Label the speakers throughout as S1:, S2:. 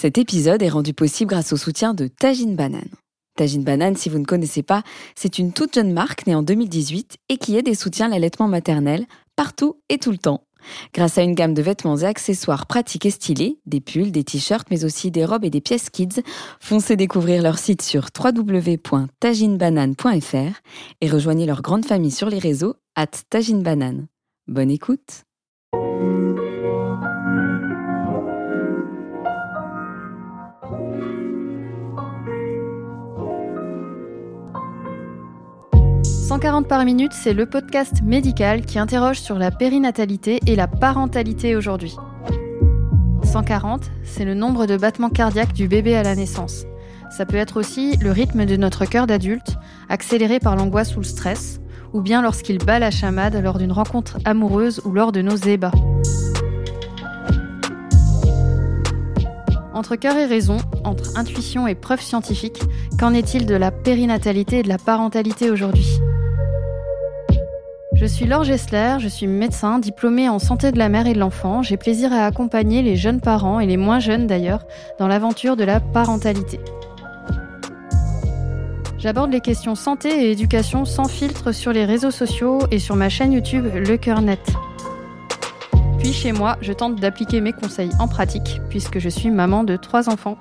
S1: Cet épisode est rendu possible grâce au soutien de Tajine Banane. Tajine Banane, si vous ne connaissez pas, c'est une toute jeune marque née en 2018 et qui aide et soutient l'allaitement maternel partout et tout le temps. Grâce à une gamme de vêtements et accessoires pratiques et stylés, des pulls, des t-shirts, mais aussi des robes et des pièces kids, foncez découvrir leur site sur www.taginebanane.fr et rejoignez leur grande famille sur les réseaux at taginebanane. Bonne écoute
S2: 140 par minute, c'est le podcast médical qui interroge sur la périnatalité et la parentalité aujourd'hui. 140, c'est le nombre de battements cardiaques du bébé à la naissance. Ça peut être aussi le rythme de notre cœur d'adulte, accéléré par l'angoisse ou le stress, ou bien lorsqu'il bat la chamade lors d'une rencontre amoureuse ou lors de nos ébats. Entre cœur et raison, entre intuition et preuve scientifique, qu'en est-il de la périnatalité et de la parentalité aujourd'hui? Je suis Laure Gessler, je suis médecin, diplômée en santé de la mère et de l'enfant. J'ai plaisir à accompagner les jeunes parents, et les moins jeunes d'ailleurs, dans l'aventure de la parentalité. J'aborde les questions santé et éducation sans filtre sur les réseaux sociaux et sur ma chaîne YouTube Le Cœur Net. Puis chez moi, je tente d'appliquer mes conseils en pratique, puisque je suis maman de trois enfants.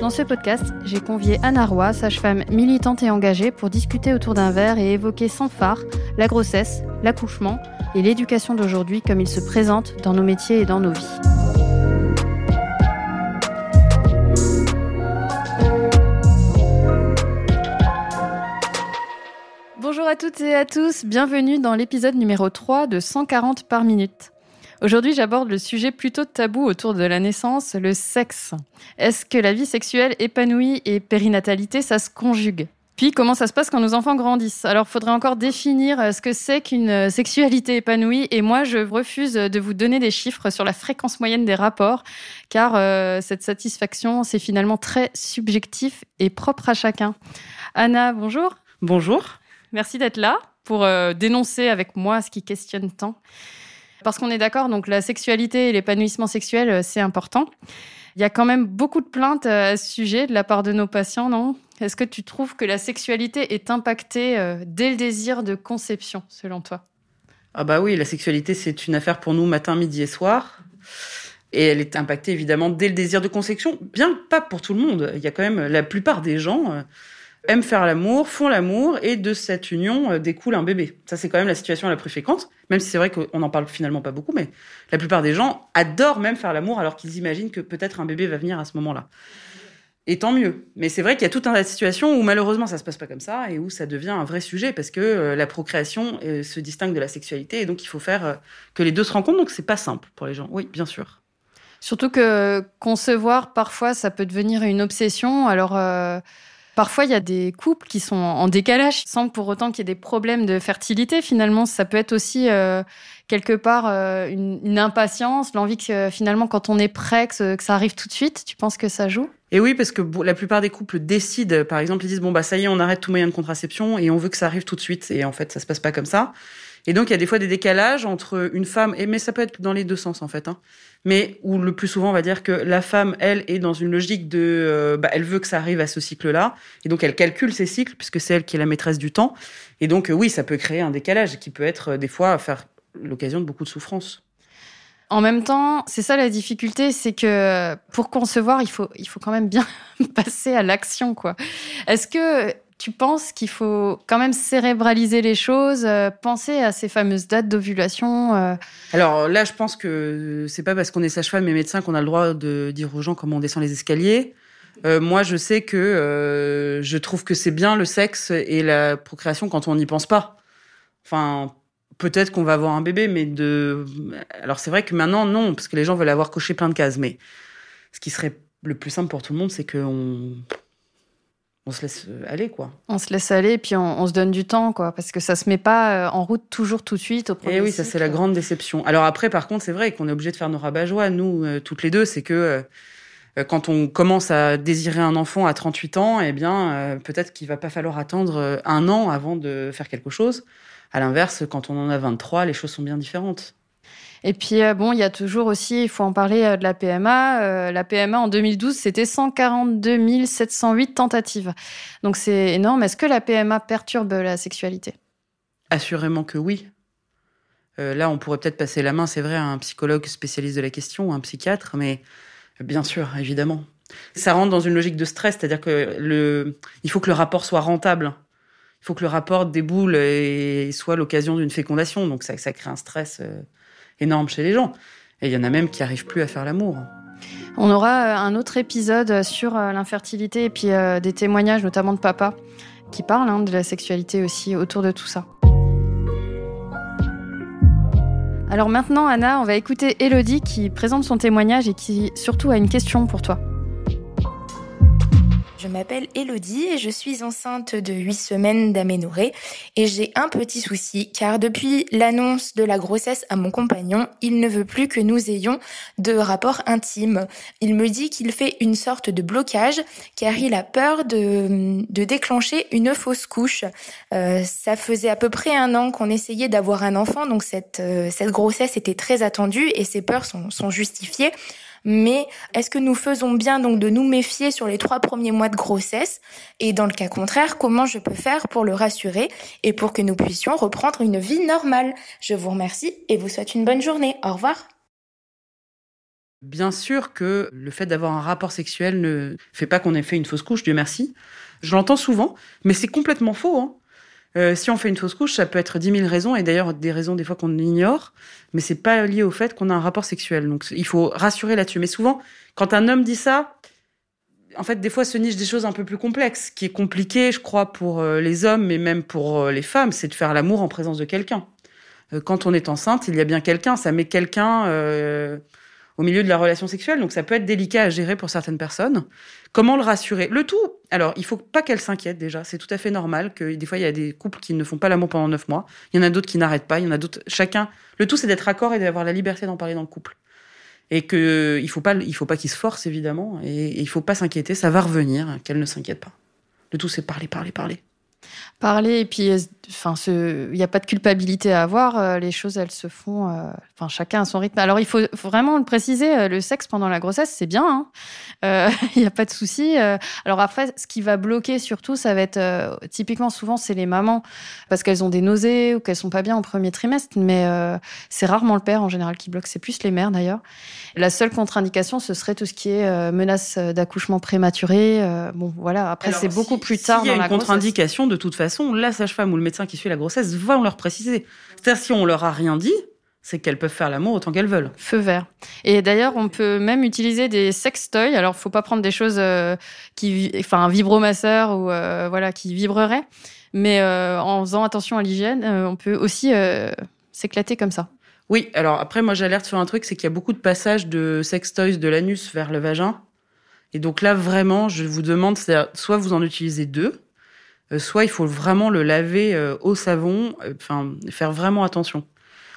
S2: Dans ce podcast, j'ai convié Anna Roy, sage-femme militante et engagée, pour discuter autour d'un verre et évoquer sans phare la grossesse, l'accouchement et l'éducation d'aujourd'hui comme il se présente dans nos métiers et dans nos vies. Bonjour à toutes et à tous, bienvenue dans l'épisode numéro 3 de 140 par minute. Aujourd'hui, j'aborde le sujet plutôt tabou autour de la naissance, le sexe. Est-ce que la vie sexuelle épanouie et périnatalité, ça se conjugue? Puis, comment ça se passe quand nos enfants grandissent? Alors, il faudrait encore définir euh, ce que c'est qu'une euh, sexualité épanouie. Et moi, je refuse de vous donner des chiffres sur la fréquence moyenne des rapports, car euh, cette satisfaction, c'est finalement très subjectif et propre à chacun. Anna, bonjour.
S3: Bonjour.
S2: Merci d'être là pour dénoncer avec moi ce qui questionne tant. Parce qu'on est d'accord, donc la sexualité et l'épanouissement sexuel, euh, c'est important. Il y a quand même beaucoup de plaintes euh, à ce sujet de la part de nos patients, non? Est-ce que tu trouves que la sexualité est impactée euh, dès le désir de conception, selon toi?
S3: Ah bah oui, la sexualité, c'est une affaire pour nous matin, midi et soir. Et elle est impactée évidemment dès le désir de conception, bien pas pour tout le monde. Il y a quand même la plupart des gens aiment faire l'amour, font l'amour, et de cette union euh, découle un bébé. Ça, c'est quand même la situation la plus fréquente, même si c'est vrai qu'on n'en parle finalement pas beaucoup, mais la plupart des gens adorent même faire l'amour alors qu'ils imaginent que peut-être un bébé va venir à ce moment-là. Et tant mieux. Mais c'est vrai qu'il y a toute une situation où malheureusement ça se passe pas comme ça et où ça devient un vrai sujet parce que euh, la procréation euh, se distingue de la sexualité et donc il faut faire que les deux se rencontrent. Donc c'est pas simple pour les gens. Oui, bien sûr.
S2: Surtout que concevoir parfois ça peut devenir une obsession. Alors Parfois, il y a des couples qui sont en décalage sans pour autant qu'il y ait des problèmes de fertilité. Finalement, ça peut être aussi euh, quelque part euh, une, impatience, l'envie que finalement, quand on est prêt, que, ça arrive tout de suite. Tu penses que ça joue?
S3: Et oui, parce que la plupart des couples décident, par exemple, ils disent bon bah ça y est, on arrête tout moyen de contraception et on veut que ça arrive tout de suite. Et en fait, ça se passe pas comme ça. Et donc, il y a des fois des décalages entre une femme, et, mais ça peut être dans les deux sens, en fait. Hein, mais où le plus souvent, on va dire que la femme, elle, est dans une logique de... Euh, bah, elle veut que ça arrive à ce cycle-là. Et donc, elle calcule ses cycles, puisque c'est elle qui est la maîtresse du temps. Et donc, euh, oui, ça peut créer un décalage qui peut être, euh, des fois, faire l'occasion de beaucoup de souffrance.
S2: En même temps, c'est ça la difficulté, c'est que pour concevoir, il faut, il faut quand même bien passer à l'action, quoi. Est-ce que tu penses qu'il faut quand même cérébraliser les choses, euh, penser à ces fameuses dates d'ovulation euh
S3: Alors là, je pense que c'est pas parce qu'on est sage-femme et médecin qu'on a le droit de dire aux gens comment on descend les escaliers. Euh, moi, je sais que je trouve que c'est bien le sexe et la procréation quand on n'y pense pas. Enfin, peut-être qu'on va avoir un bébé, mais de. Alors c'est vrai que maintenant, non, parce que les gens veulent avoir coché plein de cases. Mais ce qui serait le plus simple pour tout le monde, c'est qu'on on se laisse euh, aller, quoi.
S2: On se laisse aller, puis on, se donne du temps, quoi, parce que ça se met pas euh, en route toujours tout de suite au premier. Et
S3: eh oui, ça c'est la grande déception. Alors après, par contre, c'est vrai qu'on est obligé de faire nos rabat joie, nous, euh, toutes les deux, c'est que quand on commence à désirer un enfant à 38 ans, eh bien, peut-être qu'il va pas falloir attendre un an avant de faire quelque chose. À l'inverse, quand on en a 23, les choses sont bien différentes.
S2: Et puis, euh, bon, il y a toujours aussi, il faut en parler euh, de la PMA. Euh, la PMA en 2012, c'était 142 708 tentatives. Donc, c'est énorme. Est-ce que la PMA perturbe la sexualité?
S3: Assurément que oui. là, on pourrait peut-être passer la main, c'est vrai, à un psychologue spécialiste de la question un psychiatre, mais bien sûr, évidemment. Ça rentre dans une logique de stress, c'est-à-dire que le, il faut que le rapport soit rentable. Il faut que le rapport déboule et soit l'occasion d'une fécondation. Donc ça crée un stress énorme chez les gens. Et il y en a même qui n'arrivent plus à faire l'amour.
S2: On aura euh, un autre épisode sur euh, l'infertilité et puis euh, des témoignages, notamment de papa, qui parlent hein, de la sexualité aussi autour de tout ça. Alors maintenant, Anna, on va écouter Elodie qui présente son témoignage et qui surtout a une question pour toi.
S4: Je m'appelle Elodie et je suis enceinte de 8 semaines d'aménorrhée et j'ai un petit souci car depuis l'annonce de la grossesse à mon compagnon, il ne veut plus que nous ayons de rapports intimes. Il me dit qu'il fait une sorte de blocage car il a peur de, de déclencher une fausse couche. Euh, ça faisait à peu près un an qu'on essayait d'avoir un enfant donc cette, euh, cette grossesse était très attendue et ses peurs sont, sont justifiées. Mais est-ce que nous faisons bien donc de nous méfier sur les trois premiers mois de grossesse? Et dans le cas contraire, comment je peux faire pour le rassurer et pour que nous puissions reprendre une vie normale? Je vous remercie et vous souhaite une bonne journée. Au revoir.
S3: Bien sûr que le fait d'avoir un rapport sexuel ne fait pas qu'on ait fait une fausse couche, Dieu merci. Je l'entends souvent, mais c'est complètement faux. Hein. Euh, si on fait une fausse couche, ça peut être dix mille raisons, et d'ailleurs des raisons des fois qu'on ignore, mais c'est pas lié au fait qu'on a un rapport sexuel. Donc il faut rassurer là-dessus. Mais souvent, quand un homme dit ça, en fait, des fois se niche des choses un peu plus complexes. Ce qui est compliqué, je crois, pour euh, les hommes, mais même pour euh, les femmes, c'est de faire l'amour en présence de quelqu'un. Quand on est enceinte, il y a bien quelqu'un, ça met quelqu'un au milieu de la relation sexuelle, donc ça peut être délicat à gérer pour certaines personnes. Comment le rassurer? Le tout, alors il faut pas qu'elle s'inquiète déjà, c'est tout à fait normal que des fois il y a des couples qui ne font pas l'amour pendant neuf mois, il y en a d'autres qui n'arrêtent pas, il y en a d'autres, chacun. Le tout c'est d'être accord et d'avoir la liberté d'en parler dans le couple. Et que il faut pas, il faut pas qu'il se force évidemment, et, et il faut pas s'inquiéter, ça va revenir, qu'elle ne s'inquiète pas. Le tout c'est parler, parler, parler
S2: parler et puis enfin il n'y a pas de culpabilité à avoir euh, les choses elles se font euh, enfin chacun à son rythme. Alors il faut, vraiment le préciser euh, le sexe pendant la grossesse c'est bien hein. il n'y a pas de souci alors après ce qui va bloquer surtout ça va être typiquement souvent c'est les mamans parce qu'elles ont des nausées ou qu'elles sont pas bien au premier trimestre mais c'est rarement le père en général qui bloque c'est plus les mères d'ailleurs. La seule contre-indication ce serait tout ce qui est menace d'accouchement prématuré bon voilà. Après c'est beaucoup plus tard
S3: dans la contre-indication de toute façon, la sage-femme ou le médecin qui suit la grossesse va leur préciser. C'est-à-dire, si on leur a rien dit, c'est qu'elles peuvent faire l'amour autant qu'elles veulent.
S2: Feu vert. Et d'ailleurs, on peut même utiliser des sextoys. Alors, faut pas prendre des choses euh, qui, enfin, un vibromasseur ou euh, voilà, qui vibrerait. Mais euh, en faisant attention à l'hygiène, on peut aussi s'éclater comme ça.
S3: Oui. Alors après, moi, j'alerte sur un truc, c'est qu'il y a beaucoup de passages de sextoys de l'anus vers le vagin. Et donc là, vraiment, je vous demande, soit vous en utilisez deux, soit il faut vraiment le laver euh, au savon, euh, enfin faire vraiment attention.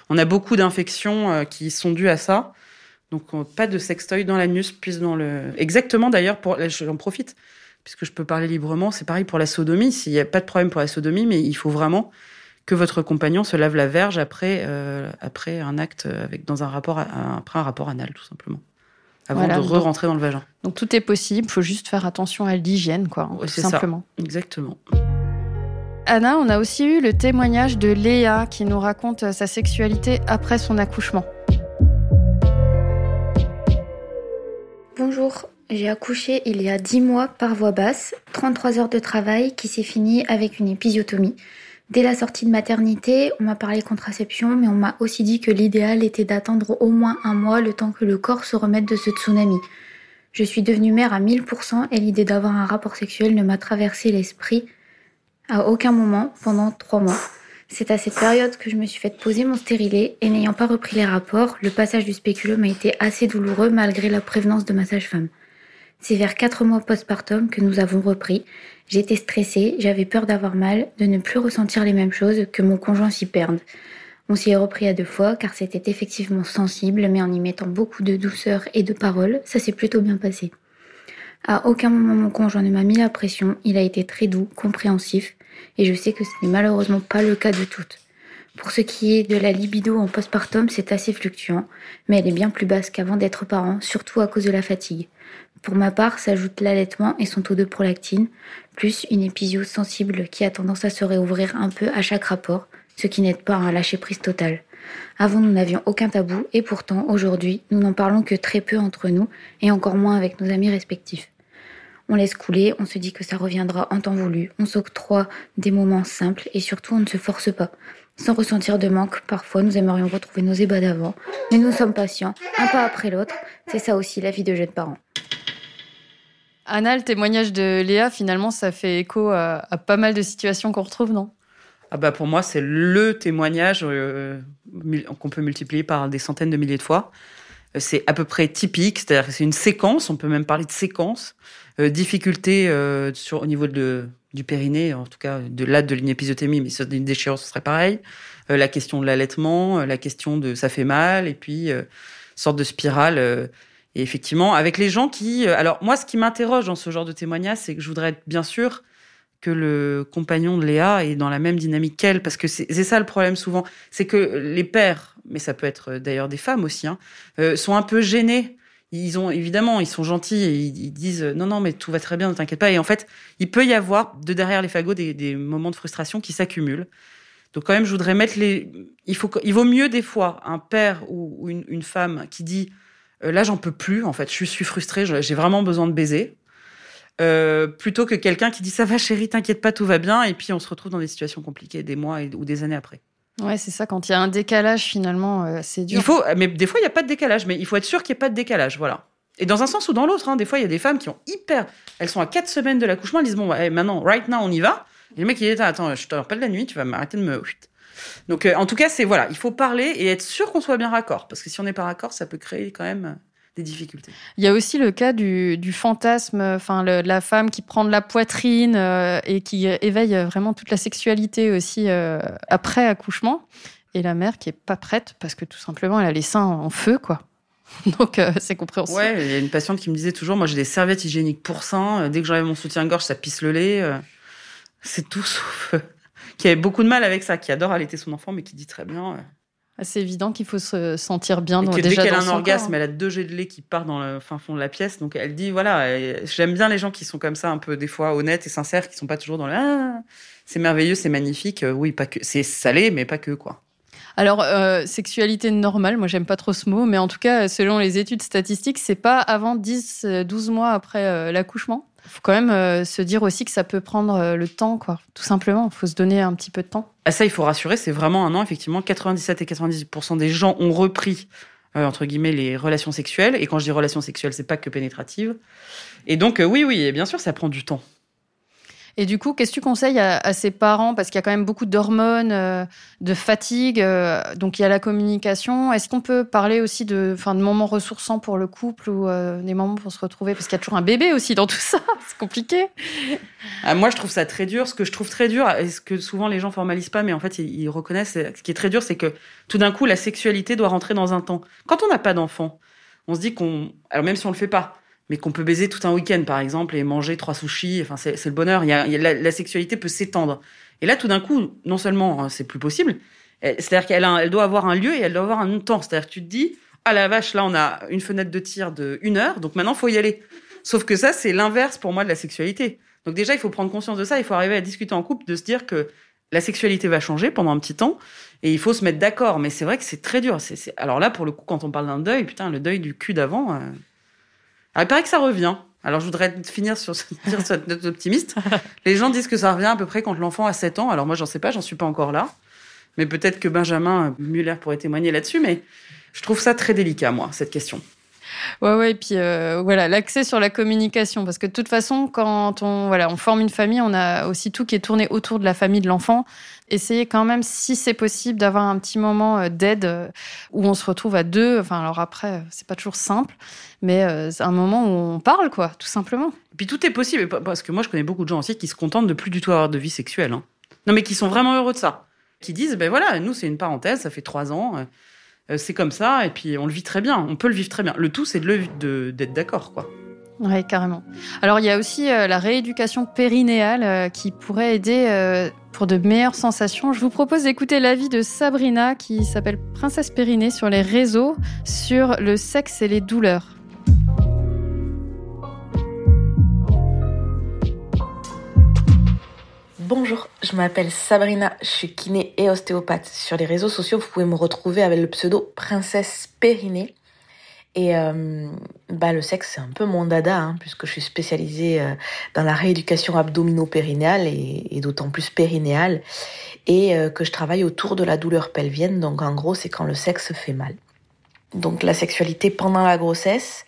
S3: On a beaucoup d'infections qui sont dues à ça. Donc pas de sextoy dans l'anus, puis dans le. Exactement d'ailleurs pour. J'en profite puisque je peux parler librement. C'est pareil pour la sodomie. S'il n'y a pas de problème pour la sodomie, mais il faut vraiment que votre compagnon se lave la verge après après un acte avec dans un rapport après un rapport anal tout simplement avant de re-rentrer dans le vagin.
S2: Donc tout est possible, il faut juste faire attention à l'hygiène, quoi, tout simplement.
S3: Exactement.
S2: Anna, on a aussi eu le témoignage de Léa qui nous raconte sa sexualité après son accouchement.
S5: Bonjour, j'ai accouché il y a 10 mois par voie basse, 33 heures de travail qui s'est fini avec une épisiotomie. Dès la sortie de maternité, on m'a parlé contraception, mais on m'a aussi dit que l'idéal était d'attendre au moins un mois le temps que le corps se remette de ce tsunami. Je suis devenue mère à 1000% et l'idée d'avoir un rapport sexuel ne m'a traversé l'esprit à aucun moment pendant trois mois. C'est à cette période que je me suis fait poser mon stérilet et n'ayant pas repris les rapports, le passage du spéculum a été assez douloureux malgré la prévenance de ma sage-femme. C'est vers quatre mois postpartum que nous avons repris. J'étais stressée, j'avais peur d'avoir mal, de ne plus ressentir les mêmes choses, que mon conjoint s'y perde. On s'y est repris à deux fois car c'était effectivement sensible, mais en y mettant beaucoup de douceur et de paroles, ça s'est plutôt bien passé. À aucun moment mon conjoint ne m'a mis la pression, il a été très doux, compréhensif, et je sais que ce n'est malheureusement pas le cas de toutes. Pour ce qui est de la libido en postpartum, c'est assez fluctuant, mais elle est bien plus basse qu'avant d'être parent, surtout à cause de la fatigue. Pour ma part, s'ajoute l'allaitement et son taux de prolactine, plus une épisio sensible qui a tendance à se réouvrir un peu à chaque rapport, ce qui n'aide pas à un lâcher prise total. Avant, nous n'avions aucun tabou et pourtant, aujourd'hui, nous n'en parlons que très peu entre nous et encore moins avec nos amis respectifs. On laisse couler, on se dit que ça reviendra en temps voulu, on s'octroie des moments simples et surtout on ne se force pas. Sans ressentir de manque, parfois nous aimerions retrouver nos ébats d'avant, mais nous sommes patients, un pas après l'autre. C'est ça aussi la vie de jeunes parents.
S2: Anna, le témoignage de Léa, finalement, ça fait écho à, pas mal de situations qu'on retrouve, non?
S3: Ah bah Pour moi, c'est le témoignage euh, qu'on peut multiplier par des centaines de milliers de fois. C'est à peu près typique, c'est-à-dire que c'est une séquence, on peut même parler de séquence. Euh, difficulté euh, sur, au niveau de, du périnée, en tout cas de là de l'épisiotomie, mais sur une déchirure, ce serait pareil. Euh, la question de l'allaitement, euh, la question de ça fait mal, et puis euh, sorte de spirale. Et effectivement, avec les gens qui, alors moi, ce qui m'interroge dans ce genre de témoignage, c'est que je voudrais être bien sûr que le compagnon de Léa est dans la même dynamique qu'elle, parce que c'est ça le problème souvent, c'est que les pères, mais ça peut être d'ailleurs des femmes aussi, hein, sont un peu gênés ils ont évidemment, ils sont gentils et ils, disent non, non, mais tout va très bien, ne t'inquiète pas. Et en fait, il peut y avoir de derrière les fagots des, moments de frustration qui s'accumulent. Donc quand même, je voudrais mettre les. Il faut, il vaut mieux des fois un père ou une, femme qui dit euh, là, j'en peux plus. En fait, je suis frustré, j'ai vraiment besoin de baiser. Euh, plutôt que quelqu'un qui dit ça va chérie, t'inquiète pas, tout va bien, et puis on se retrouve dans des situations compliquées des mois ou des années après.
S2: Ouais, c'est ça. Quand il y a un décalage, finalement, euh, c'est dur.
S3: Il faut, mais des fois, il n'y a pas de décalage, mais il faut être sûr qu'il n'y ait pas de décalage. Voilà. Et dans un sens ou dans l'autre, hein, des fois, il y a des femmes qui ont hyper. Elles sont à 4 semaines de l'accouchement, elles disent Bon, maintenant, right now, on y va. Et le mec, il dit Attends, je te rappelle la nuit, tu vas m'arrêter de me. Donc, euh, en tout cas, c'est voilà, il faut parler et être sûr qu'on soit bien raccord. Parce que si on n'est pas raccord, ça peut créer quand même des difficultés.
S2: Il y a aussi le cas du, fantasme, enfin la femme qui prend de la poitrine euh, et qui éveille vraiment toute la sexualité aussi après accouchement et la mère qui est pas prête parce que tout simplement elle a les seins en feu quoi. Donc euh, c'est compréhensible.
S3: Ouais, il y a une patiente qui me disait toujours moi j'ai des serviettes hygiéniques pour seins, euh, dès que j'enlève mon soutien-gorge ça pisse le lait. Euh. c'est tout sauf qui avait beaucoup de mal avec ça, qui adore allaiter son enfant mais qui dit très bien
S2: c'est évident qu'il faut se sentir bien.
S3: Et
S2: que
S3: dès qu'elle a
S2: un
S3: orgasme, elle a deux jets de lait qui partent dans le fin fond de la pièce. Donc elle dit voilà, j'aime bien les gens qui sont comme ça, un peu des fois honnêtes et sincères, qui sont pas toujours dans le ah, c'est merveilleux, c'est magnifique. Oui, pas que c'est salé, mais pas que quoi.
S2: Alors, euh, sexualité normale, moi j'aime pas trop ce mot, mais en tout cas, selon les études statistiques, c'est pas avant 10-12 euh, mois après euh, l'accouchement? Faut quand même se dire aussi que ça peut prendre le temps, quoi. Tout simplement, il faut se donner un petit peu de temps.
S3: Ah, ça, il faut rassurer, c'est vraiment un an, effectivement. 97 et 98% des gens ont repris, entre guillemets, les relations sexuelles. Et quand je dis relations sexuelles, c'est pas que pénétratives. Et donc, oui, oui, bien sûr, ça prend du temps.
S2: Et du coup, qu'est-ce que tu conseilles à, à ces parents? Parce qu'il y a quand même beaucoup d'hormones, euh, de fatigue, euh, donc il y a la communication. Est-ce qu'on peut parler aussi de, de moments ressourçants pour le couple ou euh, des moments pour se retrouver? Parce qu'il y a toujours un bébé aussi dans tout ça, c'est compliqué.
S3: Ah, moi, je trouve ça très dur. Ce que je trouve très dur, et ce que souvent les gens formalisent pas, mais en fait, ils, ils reconnaissent, ce qui est très dur, c'est que tout d'un coup, la sexualité doit rentrer dans un temps. Quand on n'a pas d'enfant, on se dit qu'on... Alors même si on le fait pas, mais qu'on peut baiser tout un week-end, par exemple, et manger trois sushis. Enfin, c'est le bonheur. Y a, la, sexualité peut s'étendre. Et là, tout d'un coup, non seulement hein, c'est plus possible, c'est-à-dire qu'elle elle doit avoir un lieu et elle doit avoir un temps. C'est-à-dire que tu te dis, ah la vache, là, on a une fenêtre de tir de une heure, donc maintenant, faut y aller. Sauf que ça, c'est l'inverse pour moi de la sexualité. Donc déjà, il faut prendre conscience de ça. Il faut arriver à discuter en couple, de se dire que la sexualité va changer pendant un petit temps et il faut se mettre d'accord. Mais c'est vrai que c'est très dur. Alors là, pour le coup, quand on parle d'un deuil, putain, le deuil du cul d'avant. Euh, alors, il paraît que ça revient. Alors, je voudrais finir sur, cette note optimiste. Les gens disent que ça revient à peu près quand l'enfant a 7 ans. Alors, moi, j'en sais pas, j'en suis pas encore là. Mais peut-être que Benjamin Muller pourrait témoigner là-dessus. Mais je trouve ça très délicat, moi, cette question.
S2: Ouais, ouais, et puis euh, voilà, l'accès sur la communication, parce que de toute façon, quand on, voilà, on forme une famille, on a aussi tout qui est tourné autour de la famille de l'enfant. Essayez quand même, si c'est possible, d'avoir un petit moment euh, d'aide euh, où on se retrouve à deux. Enfin, alors après, c'est pas toujours simple, mais c'est un moment où on parle, quoi, tout simplement.
S3: Et puis tout est possible, parce que moi, je connais beaucoup de gens aussi qui se contentent de plus du tout avoir de vie sexuelle. Hein. Non, mais qui sont vraiment heureux de ça. Qui disent, ben voilà, nous, c'est une parenthèse, ça fait trois ans c'est comme ça, et puis on le vit très bien, on peut le vivre très bien. Le tout, c'est de, d'être d'accord, quoi.
S2: Oui, carrément. Alors, il y a aussi euh, la rééducation périnéale euh, qui pourrait aider euh, pour de meilleures sensations. Je vous propose d'écouter l'avis de Sabrina qui s'appelle Princesse Périnée sur les réseaux sur le sexe et les douleurs.
S6: Bonjour, je m'appelle Sabrina, je suis kiné et ostéopathe. Sur les réseaux sociaux, vous pouvez me retrouver avec le pseudo Princesse Périnée. Et euh, bah, le sexe, c'est un peu mon dada, hein, puisque je suis spécialisée euh, dans la rééducation abdomino-périnéale et, et d'autant plus périnéale, et euh, que je travaille autour de la douleur pelvienne. Donc en gros, c'est quand le sexe fait mal. Donc la sexualité pendant la grossesse,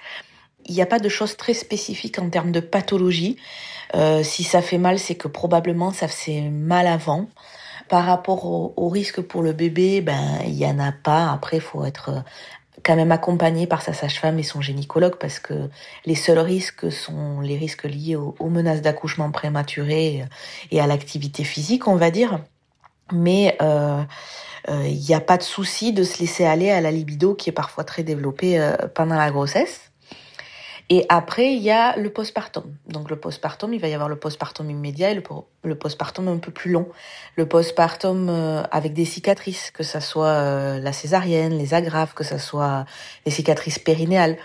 S6: il n'y a pas de choses très spécifiques en termes de pathologie. Euh, si ça fait mal, c'est que probablement ça faisait mal avant. Par rapport au, risque pour le bébé, ben il y en a pas. Après, il faut être quand même accompagné par sa sage-femme et son gynécologue parce que les seuls risques sont les risques liés aux, menaces d'accouchement prématuré et à l'activité physique, on va dire. Mais euh, euh, il n'y a pas de souci de se laisser aller à la libido qui est parfois très développée euh, pendant la grossesse. Et après, il y a le postpartum. Donc le postpartum, il va y avoir le postpartum immédiat et le, le postpartum un peu plus long. Le postpartum euh, avec des cicatrices, que ça soit euh, la césarienne, les agrafes, que ça soit les cicatrices périnéales.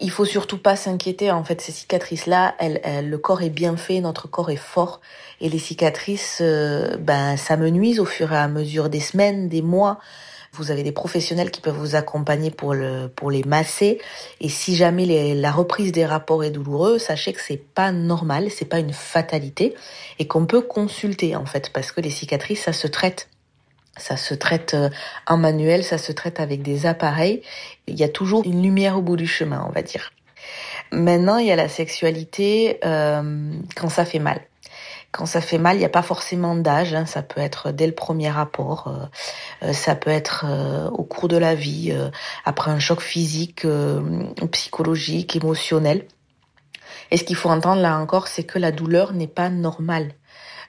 S6: Il faut surtout pas s'inquiéter. En fait, ces cicatrices-là, le corps est bien fait, notre corps est fort, et les cicatrices, euh, ben, ça me nuise au fur et à mesure des semaines, des mois. Vous avez des professionnels qui peuvent vous accompagner pour le pour les masser. Et si jamais les, la reprise des rapports est douloureuse, sachez que c'est pas normal, c'est pas une fatalité et qu'on peut consulter en fait parce que les cicatrices ça se traite. Ça se traite en manuel, ça se traite avec des appareils. Il y a toujours une lumière au bout du chemin, on va dire. Maintenant, il y a la sexualité euh, quand ça fait mal. Quand ça fait mal, il n'y a pas forcément d'âge. Hein. Ça peut être dès le premier rapport, euh, ça peut être euh, au cours de la vie, euh, après un choc physique, psychologique, émotionnel. Et ce qu'il faut entendre là encore, c'est que la douleur n'est pas normale.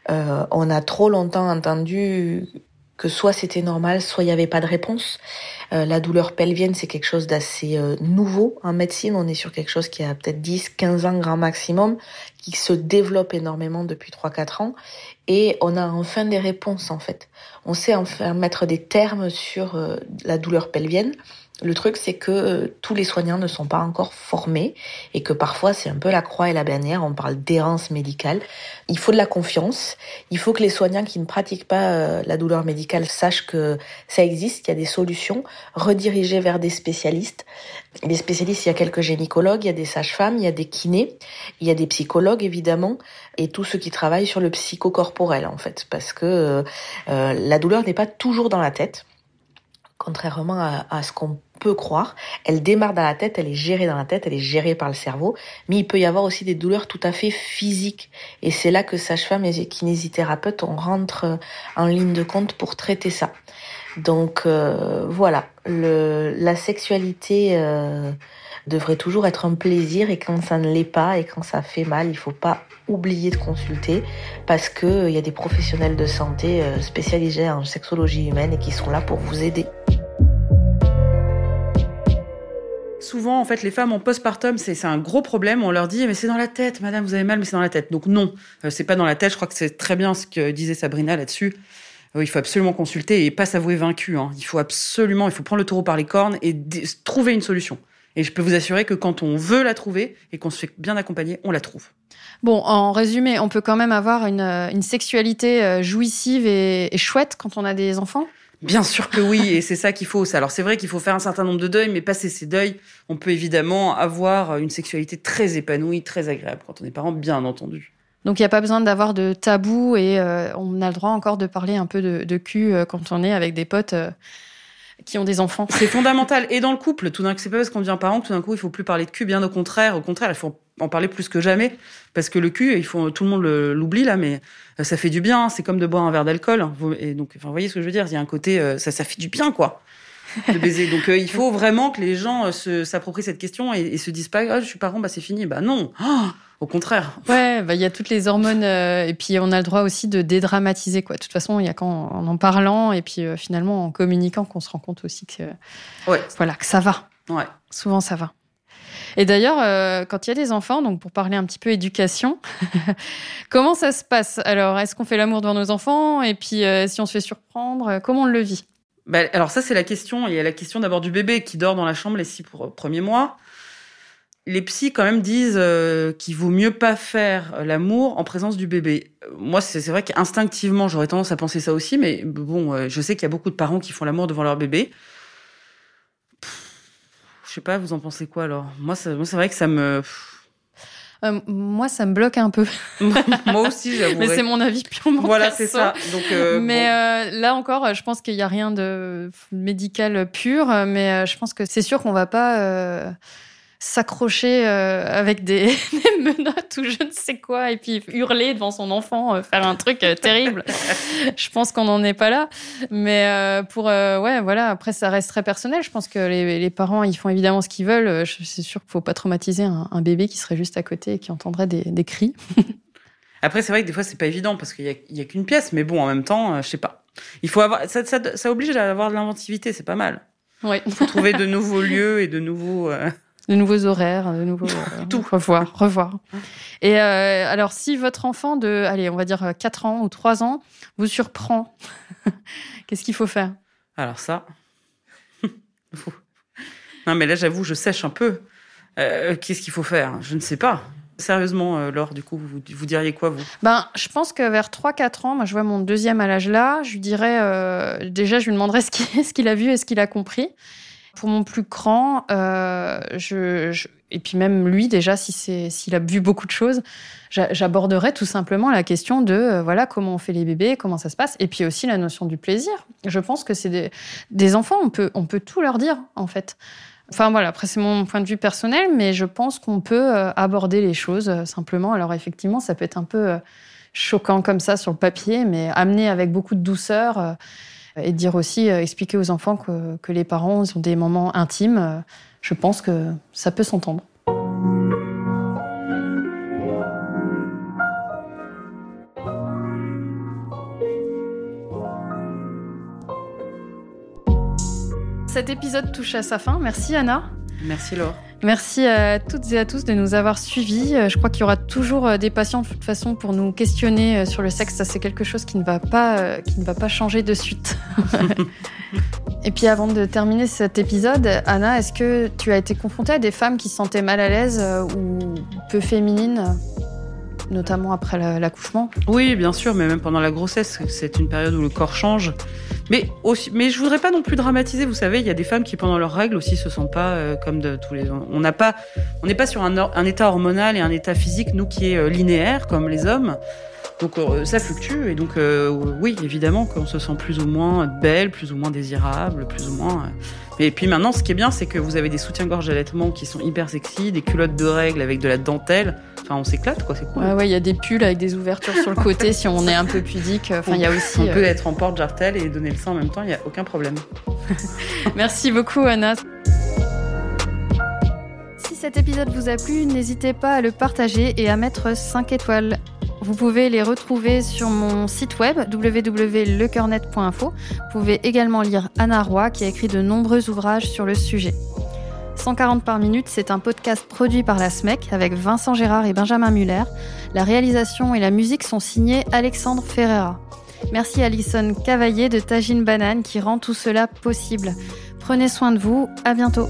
S6: on a trop longtemps entendu que soit c'était normal, soit il n'y avait pas de réponse. Euh, la douleur pelvienne, c'est quelque chose d'assez euh, nouveau en médecine. On est sur quelque chose qui a peut-être 10, 15 ans grand maximum, qui se développe énormément depuis 3-4 ans. Et on a enfin des réponses en fait. On sait enfin mettre des termes sur euh, la douleur pelvienne. Le truc, c'est que euh, tous les soignants ne sont pas encore formés et que parfois c'est un peu la croix et la bannière. On parle d'errance médicale. Il faut de la confiance. Il faut que les soignants qui ne pratiquent pas euh, la douleur médicale sachent que ça existe, qu'il y a des solutions. Rediriger vers des spécialistes. Les spécialistes, il y a quelques gynécologues, il y a des sages-femmes, il y a des kinés, il y a des psychologues évidemment et tous ceux qui travaillent sur le psychocorporel en fait, parce que euh, la douleur n'est pas toujours dans la tête contrairement à, à ce qu'on peut croire. Elle démarre dans la tête, elle est gérée dans la tête, elle est gérée par le cerveau, mais il peut y avoir aussi des douleurs tout à fait physiques. Et c'est là que sage-femme et kinésithérapeute, on rentre en ligne de compte pour traiter ça. Donc euh, voilà, le, la sexualité euh, devrait toujours être un plaisir et quand ça ne l'est pas et quand ça fait mal, il faut pas oublier de consulter parce que il euh, y a des professionnels de santé euh, spécialisés en sexologie humaine et qui sont là pour vous aider.
S3: Souvent, en fait, les femmes en postpartum, c'est un gros problème. On leur dit, mais c'est dans la tête, madame, vous avez mal, mais c'est dans la tête. Donc non, euh, c'est pas dans la tête. Je crois que c'est très bien ce que disait Sabrina là-dessus. Euh, il faut absolument consulter et pas s'avouer vaincu. Hein. Il faut absolument, il faut prendre le taureau par les cornes et trouver une solution. Et je peux vous assurer que quand on veut la trouver et qu'on se fait bien accompagner, on la trouve.
S2: Bon, en résumé, on peut quand même avoir une, sexualité jouissive et, et chouette quand on a des enfants?
S3: Bien sûr que oui, et c'est ça qu'il faut. Alors c'est vrai qu'il faut faire un certain nombre de deuils, mais passer ces deuils, on peut évidemment avoir une sexualité très épanouie, très agréable quand on est parent, bien entendu.
S2: Donc il n'y a pas besoin d'avoir de tabou et euh, on a le droit encore de parler un peu de, de cul euh, quand on est avec des potes. Euh, qui ont des enfants.
S3: C'est fondamental. Et dans le couple, tout d'un coup, c'est pas parce qu'on devient parent que tout d'un coup, il faut plus parler de cul. Bien au contraire. Au contraire, il faut en parler plus que jamais. Parce que le cul, il faut, tout le monde l'oublie là, mais ça fait du bien. C'est comme de boire un verre d'alcool. Et donc, enfin, vous voyez ce que je veux dire? Il y a un côté, ça, ça fait du bien, quoi. De baiser. Donc, euh, il faut vraiment que les gens s'approprient cette question et, et, se disent pas, ah, je suis parent, bah, c'est fini. Bah, non. Oh au contraire.
S2: Ouais, bah il y a toutes les hormones euh, et puis on a le droit aussi de dédramatiser quoi. De toute façon, il y a qu'en en, en parlant et puis euh, finalement en communiquant qu'on se rend compte aussi que
S3: ouais.
S2: voilà que ça va.
S3: Ouais.
S2: Souvent ça va. Et d'ailleurs, euh, quand il y a des enfants, donc pour parler un petit peu éducation, comment ça se passe? Alors, est-ce qu'on fait l'amour devant nos enfants? Et puis, euh, si on se fait surprendre, euh, comment on le vit?
S3: Bah, Alors ça, c'est la question. Il y a la question d'abord du bébé qui dort dans la chambre les six premiers mois. Les psys, quand même, disent qu'il vaut mieux pas faire l'amour en présence du bébé. Moi, c'est vrai qu'instinctivement, j'aurais tendance à penser ça aussi, mais bon, je sais qu'il y a beaucoup de parents qui font l'amour devant leur bébé. Je sais pas, vous en pensez quoi alors? Moi, c'est vrai que ça me.
S2: Euh, moi, ça me bloque un peu.
S3: moi aussi, j'avoue.
S2: Mais c'est mon avis purement
S3: Voilà, c'est ça. Donc, euh,
S2: mais euh, là encore, je pense qu'il n'y a rien de médical pur, mais je pense que c'est sûr qu'on va pas s'accrocher euh, avec des, menottes ou je ne sais quoi et puis hurler devant son enfant, euh, faire un truc euh, terrible. je pense qu'on n'en est pas là. Mais pour ouais, voilà. Après, ça reste très personnel. Je pense que les, parents, ils font évidemment ce qu'ils veulent. C'est sûr qu'il faut pas traumatiser un, bébé qui serait juste à côté et qui entendrait des, cris.
S3: Après, c'est vrai que des fois, c'est pas évident parce qu'il y a, qu'une pièce. Mais bon, en même temps, je sais pas. Il faut avoir ça, ça, ça oblige à avoir de l'inventivité. C'est pas mal.
S2: Oui.
S3: Il faut trouver de nouveaux lieux et de nouveaux
S2: de nouveaux horaires, de nouveaux euh,
S3: tout
S2: revoir, revoir. Et euh, alors si votre enfant de allez, on va dire 4 ans ou 3 ans vous surprend, qu'est-ce qu'il faut faire?
S3: Alors ça Non mais là j'avoue, je sèche un peu. Euh, qu'est-ce qu'il faut faire? Je ne sais pas. Sérieusement, Laure, du coup, vous, vous, diriez quoi, vous?
S2: Ben, je pense que vers 3-4 ans, moi, je vois mon deuxième à l'âge là, je lui dirais, déjà, je lui demanderais ce qu'il a vu et ce qu'il a compris. Pour mon plus grand, euh, et puis même lui déjà, si s'il a vu beaucoup de choses, j'aborderai tout simplement la question de euh, voilà comment on fait les bébés, comment ça se passe, et puis aussi la notion du plaisir. Je pense que c'est des, des, enfants, on peut on peut tout leur dire en fait. Enfin voilà, après c'est mon point de vue personnel, mais je pense qu'on peut euh, aborder les choses simplement. Alors effectivement, ça peut être un peu choquant comme ça sur le papier, mais amené avec beaucoup de douceur et dire aussi, euh, expliquer aux enfants que, que les parents ont des moments intimes, euh, je pense que ça peut s'entendre. Cet épisode touche à sa fin. Merci Anna.
S3: Merci Laure.
S2: Merci à toutes et à tous de nous avoir suivis. Euh, je crois qu'il y aura toujours euh, des patients de toute façon pour nous questionner euh, sur le sexe. Ça, c'est quelque chose qui ne va pas, qui ne va pas changer de suite. et puis, avant de terminer cet épisode, Anna, est-ce que tu as été confrontée à des femmes qui se sentaient mal à l'aise ou peu féminines notamment après l'accouchement?
S3: Oui, bien sûr, mais même pendant la grossesse, c'est une période où le corps change. Mais aussi, mais je voudrais pas non plus dramatiser. Vous savez, il y a des femmes qui pendant leurs règles aussi se sentent pas euh, comme de tous les. On pas, on n'est pas sur un, un, état hormonal et un état physique nous qui est euh, linéaire comme les hommes. Donc euh, ça fluctue et donc oui, évidemment qu'on se sent plus ou moins belle, plus ou moins désirable, plus ou moins. Et puis maintenant, ce qui est bien, c'est que vous avez des soutiens-gorge allaitement qui sont hyper sexy, des culottes de règles avec de la dentelle. Enfin, on s'éclate, quoi, c'est cool.
S2: Ouais, ouais, il y a des pulls avec des ouvertures sur le côté si on est un peu pudique. Enfin, il y a aussi.
S3: On peut être en porte-jartel et donner le sein en même temps, il n'y a aucun problème.
S2: Merci beaucoup, Anna. Si cet épisode vous a plu, n'hésitez pas à le partager et à mettre 5 étoiles. Vous pouvez les retrouver sur mon site web www.lecoeurnet.info. Vous pouvez également lire Anna Roy qui a écrit de nombreux ouvrages sur le sujet. 140 par minute, c'est un podcast produit par la SMEC avec Vincent Gérard et Benjamin Muller. La réalisation et la musique sont signés Alexandre Ferreira. Merci Alison Cavaillé de Tagine Banane qui rend tout cela possible. Prenez soin de vous, à bientôt.